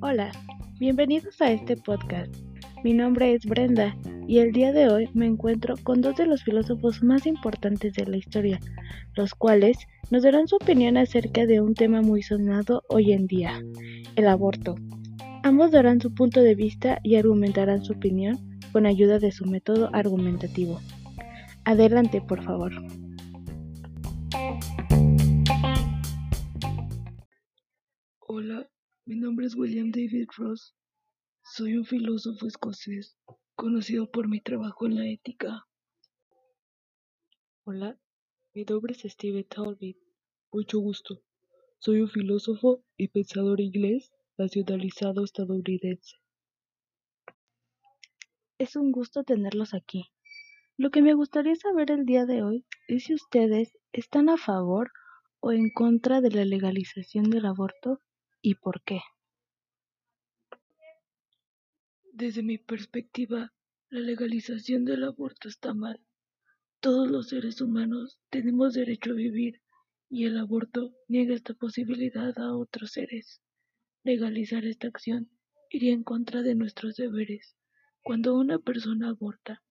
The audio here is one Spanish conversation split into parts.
Hola, bienvenidos a este podcast. Mi nombre es Brenda y el día de hoy me encuentro con dos de los filósofos más importantes de la historia, los cuales nos darán su opinión acerca de un tema muy sonado hoy en día, el aborto. Ambos darán su punto de vista y argumentarán su opinión con ayuda de su método argumentativo. Adelante, por favor. Mi nombre es William David Ross. Soy un filósofo escocés, conocido por mi trabajo en la ética. Hola, mi nombre es Steve Talbot. Mucho gusto. Soy un filósofo y pensador inglés nacionalizado estadounidense. Es un gusto tenerlos aquí. Lo que me gustaría saber el día de hoy es si ustedes están a favor o en contra de la legalización del aborto y por qué. Desde mi perspectiva, la legalización del aborto está mal. Todos los seres humanos tenemos derecho a vivir y el aborto niega esta posibilidad a otros seres. Legalizar esta acción iría en contra de nuestros deberes. Cuando una persona aborta,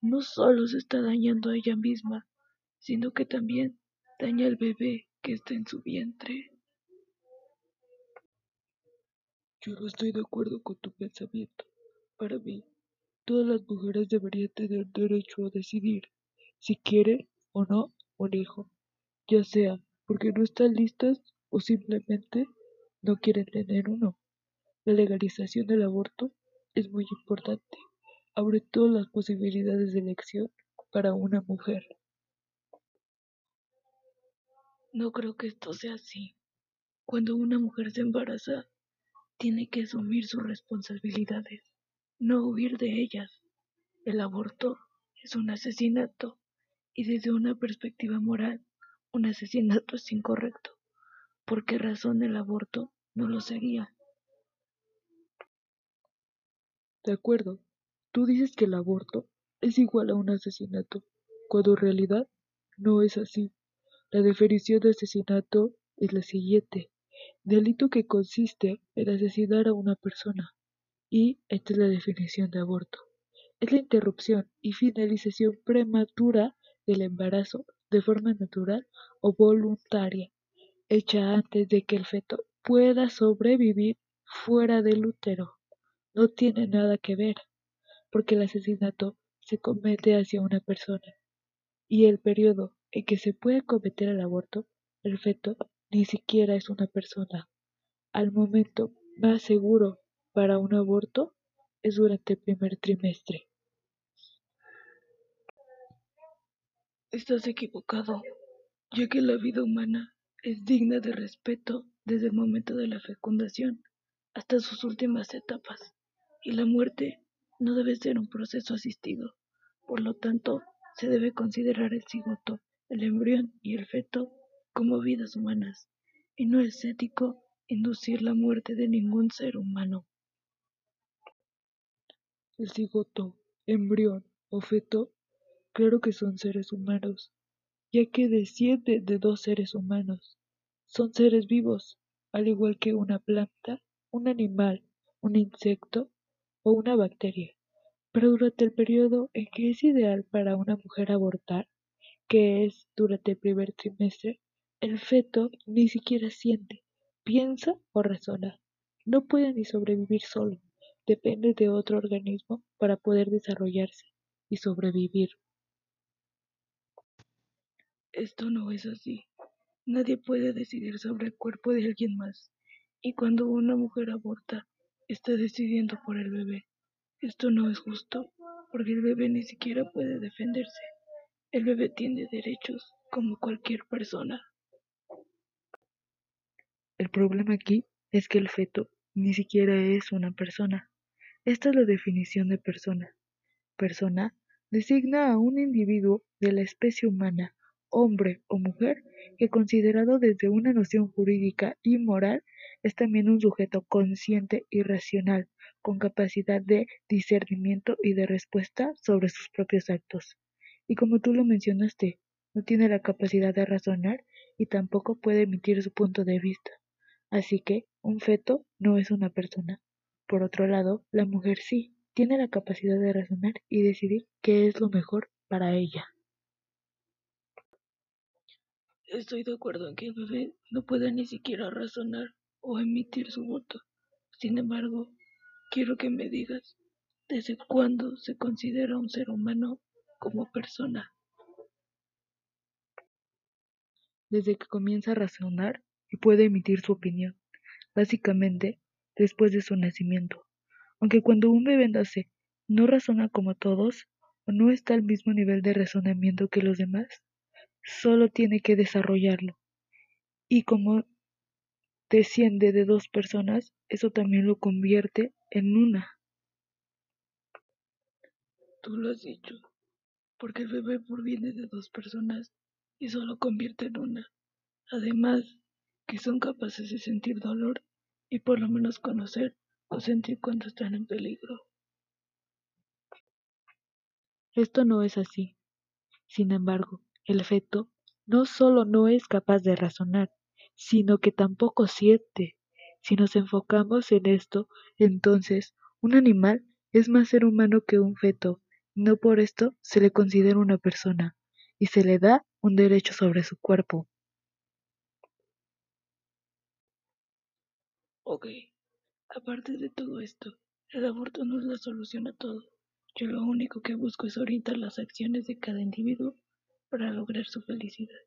no solo se está dañando a ella misma, sino que también daña al bebé que está en su vientre. Yo no estoy de acuerdo con tu pensamiento. Para mí, todas las mujeres deberían tener derecho a decidir si quieren o no un hijo, ya sea porque no están listas o simplemente no quieren tener uno. La legalización del aborto es muy importante. Abre todas las posibilidades de elección para una mujer. No creo que esto sea así. Cuando una mujer se embaraza, tiene que asumir sus responsabilidades, no huir de ellas. El aborto es un asesinato y desde una perspectiva moral, un asesinato es incorrecto. ¿Por qué razón el aborto no lo sería? De acuerdo, tú dices que el aborto es igual a un asesinato, cuando en realidad no es así. La definición de asesinato es la siguiente delito que consiste en asesinar a una persona. Y esta es la definición de aborto. Es la interrupción y finalización prematura del embarazo de forma natural o voluntaria, hecha antes de que el feto pueda sobrevivir fuera del útero. No tiene nada que ver, porque el asesinato se comete hacia una persona. Y el periodo en que se puede cometer el aborto, el feto ni siquiera es una persona. Al momento más seguro para un aborto es durante el primer trimestre. Estás equivocado, ya que la vida humana es digna de respeto desde el momento de la fecundación hasta sus últimas etapas, y la muerte no debe ser un proceso asistido. Por lo tanto, se debe considerar el cigoto, el embrión y el feto como vidas humanas, y no es ético inducir la muerte de ningún ser humano. El cigoto, embrión o feto, claro que son seres humanos, ya que descienden de dos seres humanos. Son seres vivos, al igual que una planta, un animal, un insecto o una bacteria. Pero durante el periodo en que es ideal para una mujer abortar, que es durante el primer trimestre, el feto ni siquiera siente, piensa o razona. No puede ni sobrevivir solo. Depende de otro organismo para poder desarrollarse y sobrevivir. Esto no es así. Nadie puede decidir sobre el cuerpo de alguien más. Y cuando una mujer aborta, está decidiendo por el bebé. Esto no es justo, porque el bebé ni siquiera puede defenderse. El bebé tiene derechos como cualquier persona. El problema aquí es que el feto ni siquiera es una persona. Esta es la definición de persona. Persona designa a un individuo de la especie humana, hombre o mujer, que considerado desde una noción jurídica y moral es también un sujeto consciente y racional, con capacidad de discernimiento y de respuesta sobre sus propios actos. Y como tú lo mencionaste, no tiene la capacidad de razonar y tampoco puede emitir su punto de vista. Así que un feto no es una persona. Por otro lado, la mujer sí tiene la capacidad de razonar y decidir qué es lo mejor para ella. Estoy de acuerdo en que el bebé no pueda ni siquiera razonar o emitir su voto. Sin embargo, quiero que me digas, ¿desde cuándo se considera un ser humano como persona? Desde que comienza a razonar y puede emitir su opinión, básicamente después de su nacimiento. Aunque cuando un bebé nace no razona como todos o no está al mismo nivel de razonamiento que los demás, solo tiene que desarrollarlo. Y como desciende de dos personas, eso también lo convierte en una. Tú lo has dicho, porque el bebé proviene de dos personas y solo convierte en una. Además, que son capaces de sentir dolor y por lo menos conocer o sentir cuando están en peligro. Esto no es así. Sin embargo, el feto no solo no es capaz de razonar, sino que tampoco siente. Si nos enfocamos en esto, entonces un animal es más ser humano que un feto, no por esto se le considera una persona, y se le da un derecho sobre su cuerpo. Ok, aparte de todo esto, el aborto no es la solución a todo. Yo lo único que busco es orientar las acciones de cada individuo para lograr su felicidad,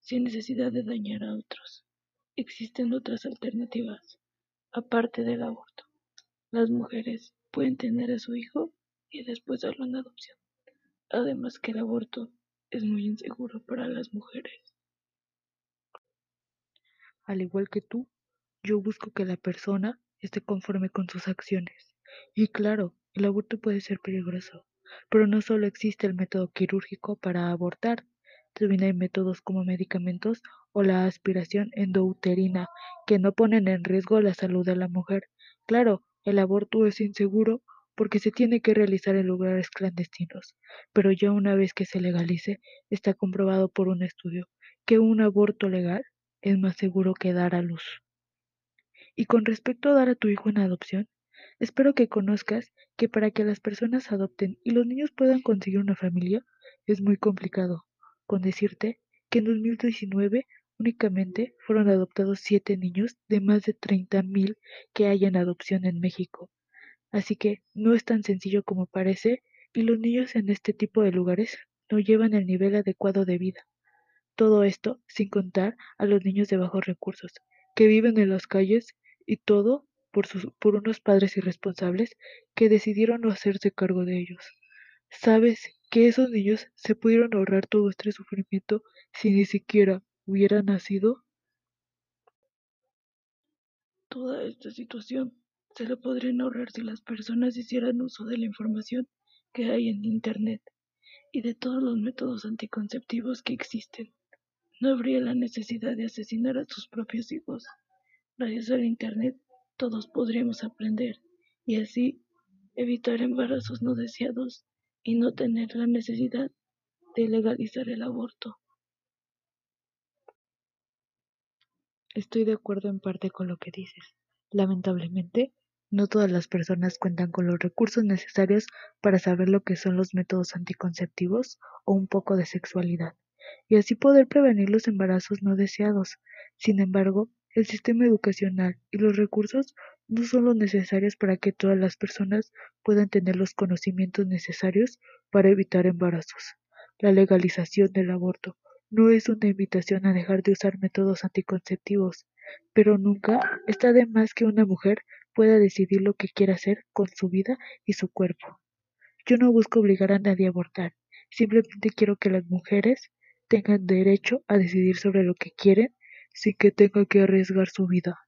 sin necesidad de dañar a otros. Existen otras alternativas, aparte del aborto. Las mujeres pueden tener a su hijo y después darlo en adopción. Además que el aborto es muy inseguro para las mujeres. Al igual que tú, yo busco que la persona esté conforme con sus acciones. Y claro, el aborto puede ser peligroso, pero no solo existe el método quirúrgico para abortar, también hay métodos como medicamentos o la aspiración endouterina que no ponen en riesgo la salud de la mujer. Claro, el aborto es inseguro porque se tiene que realizar en lugares clandestinos, pero ya una vez que se legalice, está comprobado por un estudio que un aborto legal es más seguro que dar a luz. Y con respecto a dar a tu hijo en adopción, espero que conozcas que para que las personas adopten y los niños puedan conseguir una familia es muy complicado, con decirte que en 2019 únicamente fueron adoptados 7 niños de más de 30.000 que hay en adopción en México. Así que no es tan sencillo como parece y los niños en este tipo de lugares no llevan el nivel adecuado de vida. Todo esto sin contar a los niños de bajos recursos, que viven en las calles y todo por, sus, por unos padres irresponsables que decidieron no hacerse cargo de ellos. ¿Sabes que esos niños se pudieron ahorrar todo este sufrimiento si ni siquiera hubieran nacido? Toda esta situación se la podrían ahorrar si las personas hicieran uso de la información que hay en Internet y de todos los métodos anticonceptivos que existen. No habría la necesidad de asesinar a sus propios hijos. Gracias al Internet todos podríamos aprender y así evitar embarazos no deseados y no tener la necesidad de legalizar el aborto. Estoy de acuerdo en parte con lo que dices. Lamentablemente, no todas las personas cuentan con los recursos necesarios para saber lo que son los métodos anticonceptivos o un poco de sexualidad, y así poder prevenir los embarazos no deseados. Sin embargo, el sistema educacional y los recursos no son los necesarios para que todas las personas puedan tener los conocimientos necesarios para evitar embarazos. La legalización del aborto no es una invitación a dejar de usar métodos anticonceptivos, pero nunca está de más que una mujer pueda decidir lo que quiere hacer con su vida y su cuerpo. Yo no busco obligar a nadie a abortar, simplemente quiero que las mujeres tengan derecho a decidir sobre lo que quieren sin que tenga que arriesgar su vida.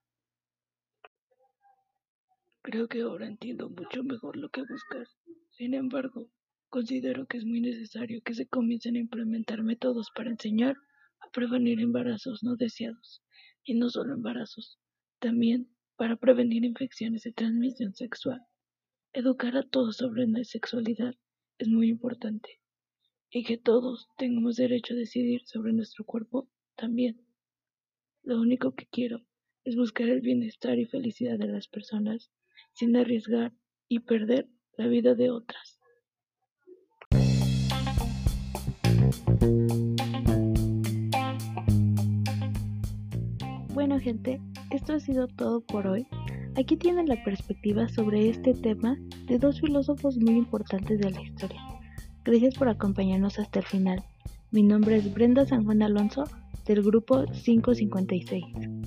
Creo que ahora entiendo mucho mejor lo que buscas. Sin embargo, considero que es muy necesario que se comiencen a implementar métodos para enseñar a prevenir embarazos no deseados, y no solo embarazos, también para prevenir infecciones de transmisión sexual. Educar a todos sobre la sexualidad es muy importante, y que todos tengamos derecho a decidir sobre nuestro cuerpo también. Lo único que quiero es buscar el bienestar y felicidad de las personas sin arriesgar y perder la vida de otras. Bueno gente, esto ha sido todo por hoy. Aquí tienen la perspectiva sobre este tema de dos filósofos muy importantes de la historia. Gracias por acompañarnos hasta el final. Mi nombre es Brenda San Juan Alonso del grupo 556.